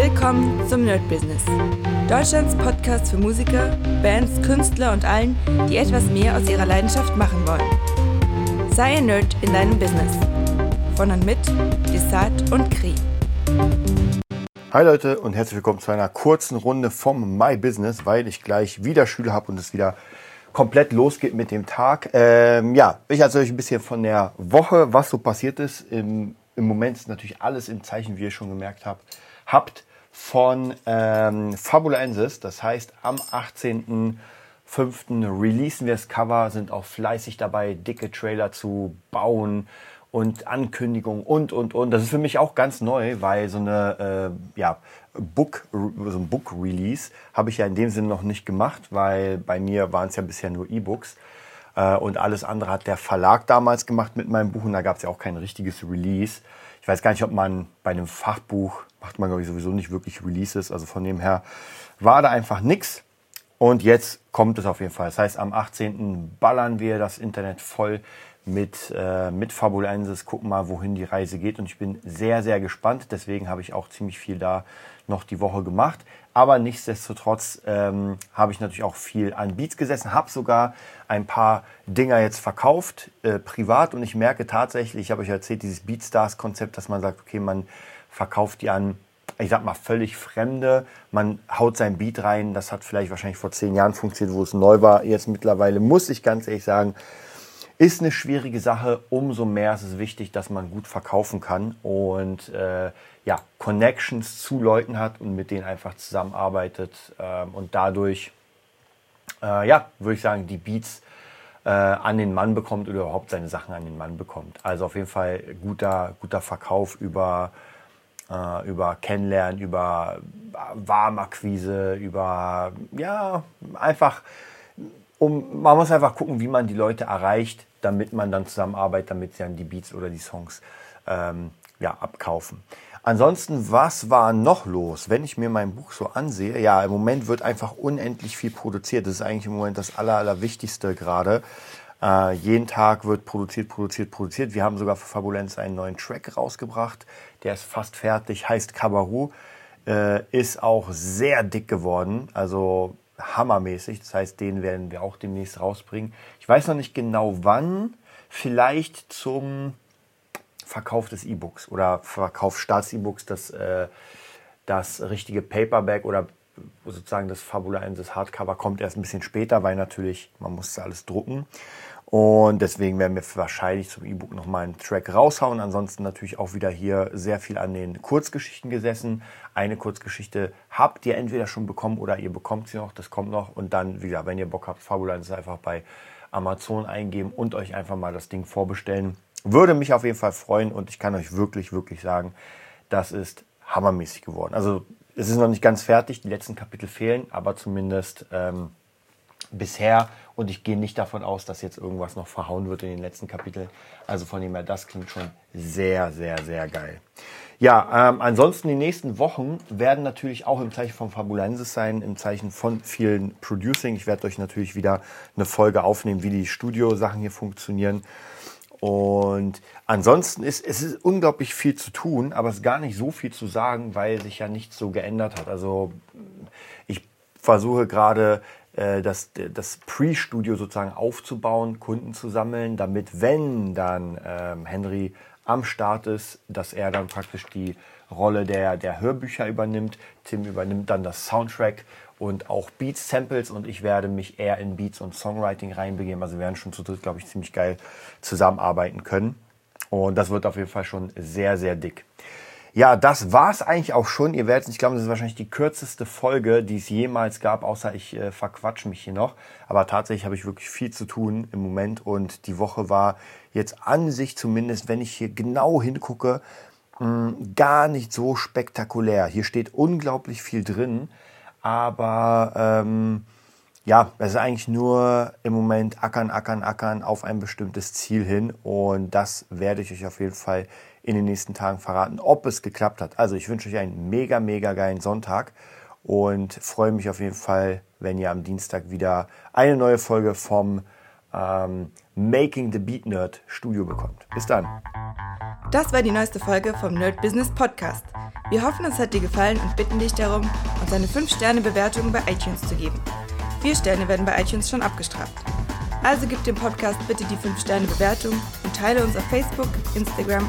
Willkommen zum Nerd Business. Deutschlands Podcast für Musiker, Bands, Künstler und allen, die etwas mehr aus ihrer Leidenschaft machen wollen. Sei ein Nerd in deinem Business. Von und mit Desart und Kri. Hi Leute und herzlich willkommen zu einer kurzen Runde vom My Business, weil ich gleich wieder Schüler habe und es wieder komplett losgeht mit dem Tag. Ähm, ja, ich erzähle euch ein bisschen von der Woche, was so passiert ist. Im, im Moment ist natürlich alles im Zeichen, wie ihr schon gemerkt habt, habt von ähm, Fabulensis. Das heißt, am 18.05. releasen wir das Cover, sind auch fleißig dabei, dicke Trailer zu bauen und Ankündigungen und, und, und. Das ist für mich auch ganz neu, weil so eine, äh, ja, Book, so ein Book-Release habe ich ja in dem Sinne noch nicht gemacht, weil bei mir waren es ja bisher nur E-Books. Äh, und alles andere hat der Verlag damals gemacht mit meinem Buch und da gab es ja auch kein richtiges Release. Ich weiß gar nicht, ob man bei einem Fachbuch, macht man glaube ich sowieso nicht wirklich Releases, also von dem her war da einfach nichts. Und jetzt kommt es auf jeden Fall. Das heißt, am 18. ballern wir das Internet voll mit, äh, mit Fabulensis, gucken mal, wohin die Reise geht. Und ich bin sehr, sehr gespannt. Deswegen habe ich auch ziemlich viel da noch die Woche gemacht. Aber nichtsdestotrotz ähm, habe ich natürlich auch viel an Beats gesessen, habe sogar ein paar Dinger jetzt verkauft, äh, privat. Und ich merke tatsächlich, ich habe euch erzählt, dieses Beatstars-Konzept, dass man sagt, okay, man verkauft die an, ich sag mal, völlig Fremde. Man haut sein Beat rein. Das hat vielleicht wahrscheinlich vor zehn Jahren funktioniert, wo es neu war. Jetzt mittlerweile muss ich ganz ehrlich sagen, ist eine schwierige Sache. Umso mehr ist es wichtig, dass man gut verkaufen kann und äh, ja, Connections zu Leuten hat und mit denen einfach zusammenarbeitet ähm, und dadurch, äh, ja, würde ich sagen, die Beats äh, an den Mann bekommt oder überhaupt seine Sachen an den Mann bekommt. Also auf jeden Fall guter, guter Verkauf über, äh, über Kennenlernen, über Warmakquise, über, ja, einfach um, man muss einfach gucken, wie man die Leute erreicht, damit man dann zusammenarbeitet, damit sie dann die Beats oder die Songs ähm, ja, abkaufen. Ansonsten, was war noch los? Wenn ich mir mein Buch so ansehe, ja, im Moment wird einfach unendlich viel produziert. Das ist eigentlich im Moment das Aller, Allerwichtigste gerade. Äh, jeden Tag wird produziert, produziert, produziert. Wir haben sogar für Fabulenz einen neuen Track rausgebracht. Der ist fast fertig, heißt Kabaru. Äh, ist auch sehr dick geworden. Also hammermäßig. Das heißt, den werden wir auch demnächst rausbringen. Ich weiß noch nicht genau wann. Vielleicht zum Verkauf des E-Books oder Verkauf Staats-E-Books, das, äh, das richtige Paperback oder sozusagen das Fabula 1, das Hardcover kommt erst ein bisschen später, weil natürlich man muss alles drucken. Und deswegen werden wir wahrscheinlich zum E-Book nochmal einen Track raushauen. Ansonsten natürlich auch wieder hier sehr viel an den Kurzgeschichten gesessen. Eine Kurzgeschichte habt ihr entweder schon bekommen oder ihr bekommt sie noch. Das kommt noch. Und dann, wieder, wenn ihr Bock habt, Fabulanz einfach bei Amazon eingeben und euch einfach mal das Ding vorbestellen. Würde mich auf jeden Fall freuen und ich kann euch wirklich, wirklich sagen, das ist hammermäßig geworden. Also es ist noch nicht ganz fertig, die letzten Kapitel fehlen, aber zumindest ähm, bisher und ich gehe nicht davon aus, dass jetzt irgendwas noch verhauen wird in den letzten Kapiteln. Also von dem her, das klingt schon sehr, sehr, sehr geil. Ja, ähm, ansonsten die nächsten Wochen werden natürlich auch im Zeichen von Fabulensis sein, im Zeichen von vielen Producing. Ich werde euch natürlich wieder eine Folge aufnehmen, wie die Studiosachen hier funktionieren. Und ansonsten ist es ist unglaublich viel zu tun, aber es ist gar nicht so viel zu sagen, weil sich ja nichts so geändert hat. Also ich versuche gerade das, das Pre-Studio sozusagen aufzubauen, Kunden zu sammeln, damit wenn dann ähm, Henry am Start ist, dass er dann praktisch die Rolle der, der Hörbücher übernimmt. Tim übernimmt dann das Soundtrack und auch Beats Samples und ich werde mich eher in Beats und Songwriting reinbegeben. Also wir werden schon zu dritt, glaube ich, ziemlich geil zusammenarbeiten können. Und das wird auf jeden Fall schon sehr, sehr dick. Ja, das war's eigentlich auch schon. Ihr werdet nicht glauben, das ist wahrscheinlich die kürzeste Folge, die es jemals gab, außer ich äh, verquatsch mich hier noch. Aber tatsächlich habe ich wirklich viel zu tun im Moment und die Woche war jetzt an sich zumindest, wenn ich hier genau hingucke, mh, hm, gar nicht so spektakulär. Hier steht unglaublich viel drin, aber ähm, ja, es ist eigentlich nur im Moment ackern, ackern, ackern auf ein bestimmtes Ziel hin und das werde ich euch auf jeden Fall in den nächsten Tagen verraten, ob es geklappt hat. Also ich wünsche euch einen mega, mega geilen Sonntag und freue mich auf jeden Fall, wenn ihr am Dienstag wieder eine neue Folge vom ähm, Making the Beat Nerd Studio bekommt. Bis dann. Das war die neueste Folge vom Nerd Business Podcast. Wir hoffen, es hat dir gefallen und bitten dich darum, uns eine 5-Sterne-Bewertung bei iTunes zu geben. Vier Sterne werden bei iTunes schon abgestraft. Also gib dem Podcast bitte die 5-Sterne-Bewertung und teile uns auf Facebook, Instagram